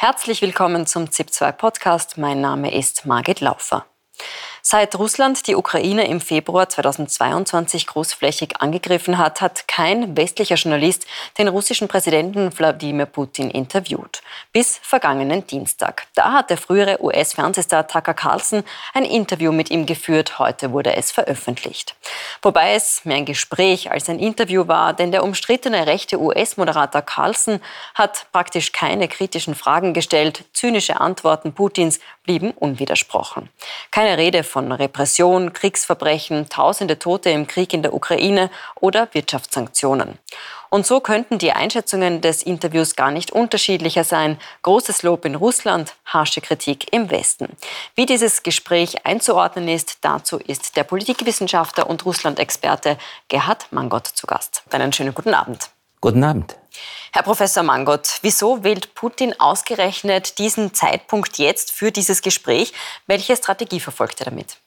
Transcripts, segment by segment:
Herzlich willkommen zum ZIP2 Podcast. Mein Name ist Margit Laufer. Seit Russland die Ukraine im Februar 2022 großflächig angegriffen hat, hat kein westlicher Journalist den russischen Präsidenten Wladimir Putin interviewt. Bis vergangenen Dienstag. Da hat der frühere US-Fernsehstar Tucker Carlson ein Interview mit ihm geführt. Heute wurde es veröffentlicht. Wobei es mehr ein Gespräch als ein Interview war, denn der umstrittene rechte US-Moderator Carlson hat praktisch keine kritischen Fragen gestellt. Zynische Antworten Putins blieben unwidersprochen. Keine Rede von Repression, Kriegsverbrechen, tausende Tote im Krieg in der Ukraine oder Wirtschaftssanktionen. Und so könnten die Einschätzungen des Interviews gar nicht unterschiedlicher sein. Großes Lob in Russland, harsche Kritik im Westen. Wie dieses Gespräch einzuordnen ist, dazu ist der Politikwissenschaftler und Russland-Experte Gerhard Mangott zu Gast. Einen schönen guten Abend. Guten Abend. Herr Professor Mangott, wieso wählt Putin ausgerechnet diesen Zeitpunkt jetzt für dieses Gespräch? Welche Strategie verfolgt er damit?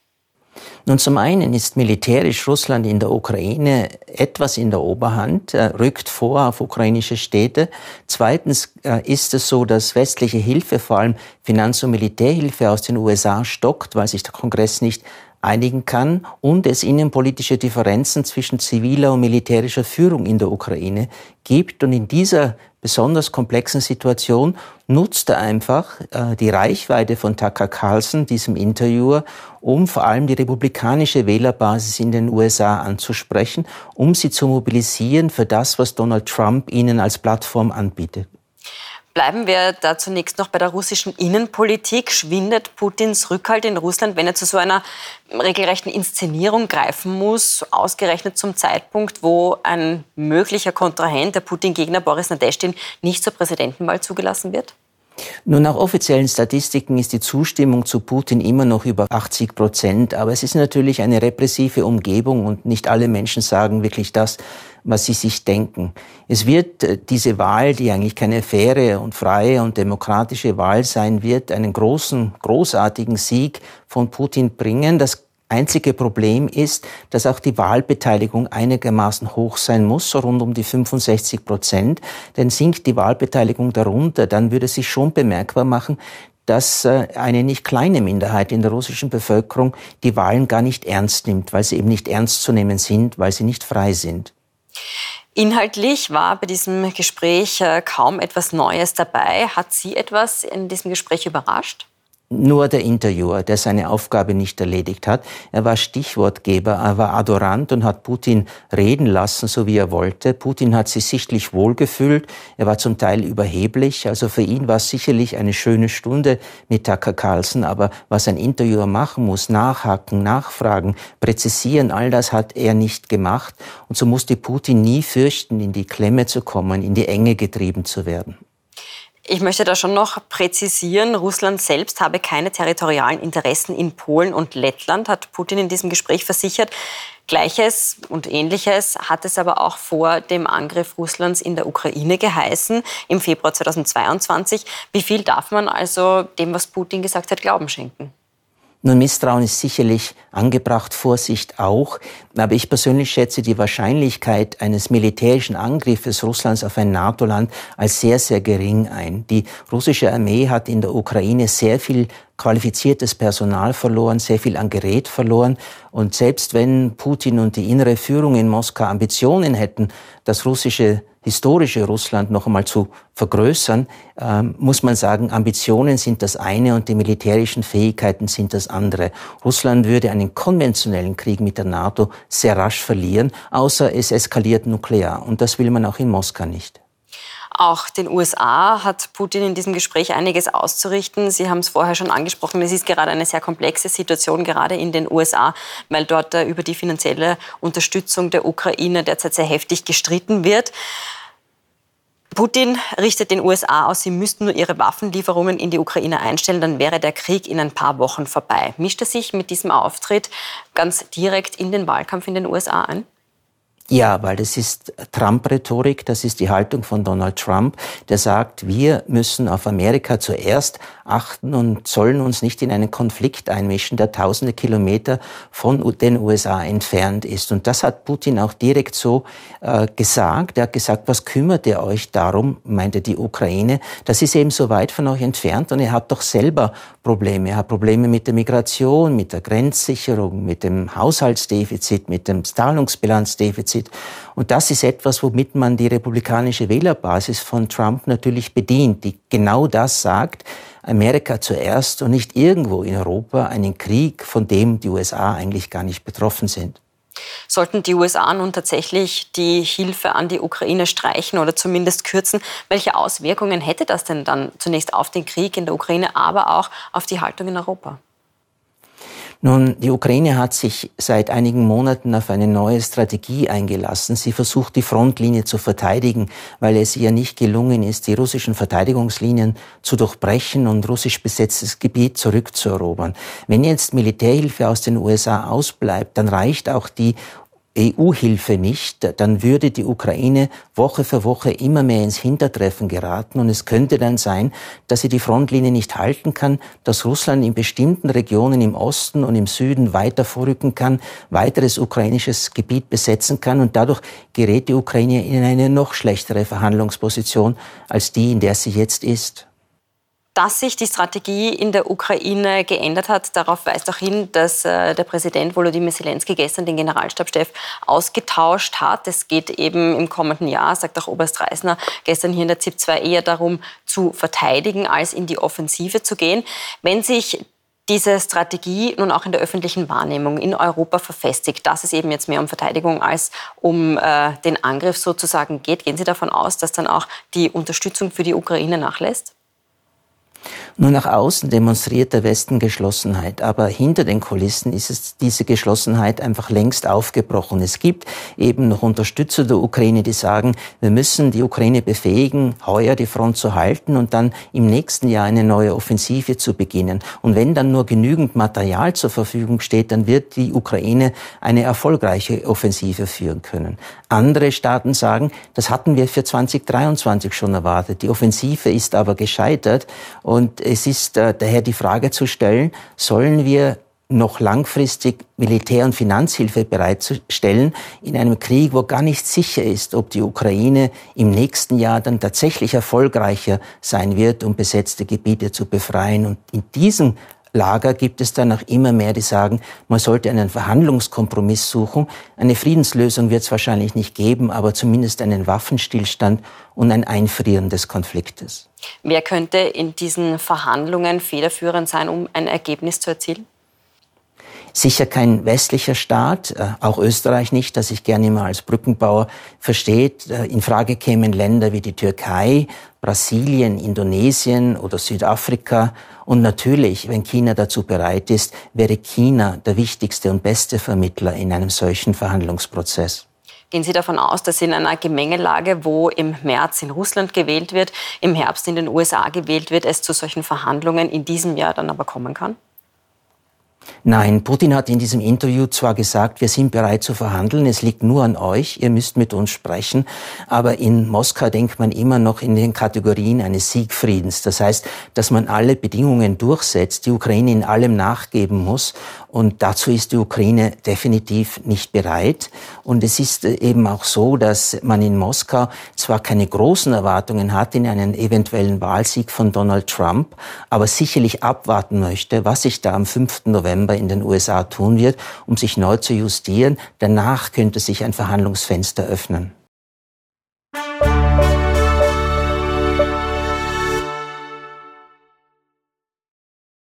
Nun, zum einen ist militärisch Russland in der Ukraine etwas in der Oberhand, rückt vor auf ukrainische Städte. Zweitens äh, ist es so, dass westliche Hilfe, vor allem Finanz- und Militärhilfe aus den USA stockt, weil sich der Kongress nicht einigen kann und es innenpolitische Differenzen zwischen ziviler und militärischer Führung in der Ukraine gibt. Und in dieser besonders komplexen Situation nutzt er einfach äh, die Reichweite von Tucker Carlson, diesem Interviewer, um vor allem die republikanische Wählerbasis in den USA anzusprechen, um sie zu mobilisieren für das, was Donald Trump ihnen als Plattform anbietet. Bleiben wir da zunächst noch bei der russischen Innenpolitik. Schwindet Putins Rückhalt in Russland, wenn er zu so einer regelrechten Inszenierung greifen muss, ausgerechnet zum Zeitpunkt, wo ein möglicher Kontrahent, der Putin-Gegner Boris Nadeshtin, nicht zur Präsidentenwahl zugelassen wird? Nun, nach offiziellen Statistiken ist die Zustimmung zu Putin immer noch über 80 Prozent. Aber es ist natürlich eine repressive Umgebung und nicht alle Menschen sagen wirklich das, was sie sich denken. Es wird äh, diese Wahl, die eigentlich keine faire und freie und demokratische Wahl sein wird, einen großen, großartigen Sieg von Putin bringen. Das einzige Problem ist, dass auch die Wahlbeteiligung einigermaßen hoch sein muss, so rund um die 65 Prozent. Denn sinkt die Wahlbeteiligung darunter, dann würde sich schon bemerkbar machen, dass äh, eine nicht kleine Minderheit in der russischen Bevölkerung die Wahlen gar nicht ernst nimmt, weil sie eben nicht ernst zu nehmen sind, weil sie nicht frei sind. Inhaltlich war bei diesem Gespräch äh, kaum etwas Neues dabei. Hat Sie etwas in diesem Gespräch überrascht? Nur der Interviewer, der seine Aufgabe nicht erledigt hat. Er war Stichwortgeber, er war adorant und hat Putin reden lassen, so wie er wollte. Putin hat sich sichtlich wohlgefühlt. Er war zum Teil überheblich. Also für ihn war es sicherlich eine schöne Stunde mit Tucker Carlson. Aber was ein Interviewer machen muss, nachhaken, nachfragen, präzisieren, all das hat er nicht gemacht. Und so musste Putin nie fürchten, in die Klemme zu kommen, in die Enge getrieben zu werden. Ich möchte da schon noch präzisieren, Russland selbst habe keine territorialen Interessen in Polen und Lettland, hat Putin in diesem Gespräch versichert. Gleiches und Ähnliches hat es aber auch vor dem Angriff Russlands in der Ukraine geheißen, im Februar 2022. Wie viel darf man also dem, was Putin gesagt hat, Glauben schenken? Nun, Misstrauen ist sicherlich angebracht, Vorsicht auch. Aber ich persönlich schätze die Wahrscheinlichkeit eines militärischen Angriffes Russlands auf ein NATO-Land als sehr, sehr gering ein. Die russische Armee hat in der Ukraine sehr viel qualifiziertes Personal verloren, sehr viel an Gerät verloren. Und selbst wenn Putin und die innere Führung in Moskau Ambitionen hätten, das russische historische Russland noch einmal zu vergrößern, ähm, muss man sagen, Ambitionen sind das eine und die militärischen Fähigkeiten sind das andere. Russland würde einen konventionellen Krieg mit der NATO sehr rasch verlieren, außer es eskaliert nuklear. Und das will man auch in Moskau nicht. Auch den USA hat Putin in diesem Gespräch einiges auszurichten. Sie haben es vorher schon angesprochen, es ist gerade eine sehr komplexe Situation, gerade in den USA, weil dort äh, über die finanzielle Unterstützung der Ukraine derzeit sehr heftig gestritten wird. Putin richtet den USA aus, sie müssten nur ihre Waffenlieferungen in die Ukraine einstellen, dann wäre der Krieg in ein paar Wochen vorbei. Mischt er sich mit diesem Auftritt ganz direkt in den Wahlkampf in den USA ein? Ja, weil das ist Trump-Rhetorik, das ist die Haltung von Donald Trump, der sagt, wir müssen auf Amerika zuerst achten und sollen uns nicht in einen Konflikt einmischen, der tausende Kilometer von den USA entfernt ist. Und das hat Putin auch direkt so äh, gesagt. Er hat gesagt, was kümmert ihr euch darum, meinte die Ukraine, das ist eben so weit von euch entfernt und ihr habt doch selber Probleme. Ihr habt Probleme mit der Migration, mit der Grenzsicherung, mit dem Haushaltsdefizit, mit dem Zahlungsbilanzdefizit. Brexit. Und das ist etwas, womit man die republikanische Wählerbasis von Trump natürlich bedient, die genau das sagt, Amerika zuerst und nicht irgendwo in Europa einen Krieg, von dem die USA eigentlich gar nicht betroffen sind. Sollten die USA nun tatsächlich die Hilfe an die Ukraine streichen oder zumindest kürzen, welche Auswirkungen hätte das denn dann zunächst auf den Krieg in der Ukraine, aber auch auf die Haltung in Europa? Nun, die Ukraine hat sich seit einigen Monaten auf eine neue Strategie eingelassen. Sie versucht, die Frontlinie zu verteidigen, weil es ihr nicht gelungen ist, die russischen Verteidigungslinien zu durchbrechen und russisch besetztes Gebiet zurückzuerobern. Wenn jetzt Militärhilfe aus den USA ausbleibt, dann reicht auch die EU-Hilfe nicht, dann würde die Ukraine Woche für Woche immer mehr ins Hintertreffen geraten und es könnte dann sein, dass sie die Frontlinie nicht halten kann, dass Russland in bestimmten Regionen im Osten und im Süden weiter vorrücken kann, weiteres ukrainisches Gebiet besetzen kann und dadurch gerät die Ukraine in eine noch schlechtere Verhandlungsposition als die, in der sie jetzt ist. Dass sich die Strategie in der Ukraine geändert hat, darauf weist auch hin, dass äh, der Präsident Volodymyr Zelensky gestern den Generalstabschef ausgetauscht hat. Es geht eben im kommenden Jahr, sagt auch Oberst Reisner gestern hier in der ZIP 2 eher darum, zu verteidigen, als in die Offensive zu gehen. Wenn sich diese Strategie nun auch in der öffentlichen Wahrnehmung in Europa verfestigt, dass es eben jetzt mehr um Verteidigung als um äh, den Angriff sozusagen geht. Gehen Sie davon aus, dass dann auch die Unterstützung für die Ukraine nachlässt? Nur nach außen demonstriert der Westen Geschlossenheit, aber hinter den Kulissen ist es diese Geschlossenheit einfach längst aufgebrochen. Es gibt eben noch Unterstützer der Ukraine, die sagen, wir müssen die Ukraine befähigen, heuer die Front zu halten und dann im nächsten Jahr eine neue Offensive zu beginnen. Und wenn dann nur genügend Material zur Verfügung steht, dann wird die Ukraine eine erfolgreiche Offensive führen können. Andere Staaten sagen, das hatten wir für 2023 schon erwartet. Die Offensive ist aber gescheitert und es ist äh, daher die Frage zu stellen, sollen wir noch langfristig Militär- und Finanzhilfe bereitzustellen in einem Krieg, wo gar nicht sicher ist, ob die Ukraine im nächsten Jahr dann tatsächlich erfolgreicher sein wird, um besetzte Gebiete zu befreien. Und in diesem Lager gibt es dann auch immer mehr, die sagen, man sollte einen Verhandlungskompromiss suchen. Eine Friedenslösung wird es wahrscheinlich nicht geben, aber zumindest einen Waffenstillstand und ein Einfrieren des Konfliktes. Wer könnte in diesen Verhandlungen federführend sein, um ein Ergebnis zu erzielen? Sicher kein westlicher Staat, äh, auch Österreich nicht, das sich gerne immer als Brückenbauer versteht. Äh, in Frage kämen Länder wie die Türkei, Brasilien, Indonesien oder Südafrika. Und natürlich, wenn China dazu bereit ist, wäre China der wichtigste und beste Vermittler in einem solchen Verhandlungsprozess. Gehen Sie davon aus, dass in einer Gemengelage, wo im März in Russland gewählt wird, im Herbst in den USA gewählt wird, es zu solchen Verhandlungen in diesem Jahr dann aber kommen kann? Nein, Putin hat in diesem Interview zwar gesagt, wir sind bereit zu verhandeln, es liegt nur an euch, ihr müsst mit uns sprechen, aber in Moskau denkt man immer noch in den Kategorien eines Siegfriedens. Das heißt, dass man alle Bedingungen durchsetzt, die Ukraine in allem nachgeben muss und dazu ist die Ukraine definitiv nicht bereit. Und es ist eben auch so, dass man in Moskau zwar keine großen Erwartungen hat in einen eventuellen Wahlsieg von Donald Trump, aber sicherlich abwarten möchte, was sich da am 5. November in den USA tun wird, um sich neu zu justieren. Danach könnte sich ein Verhandlungsfenster öffnen.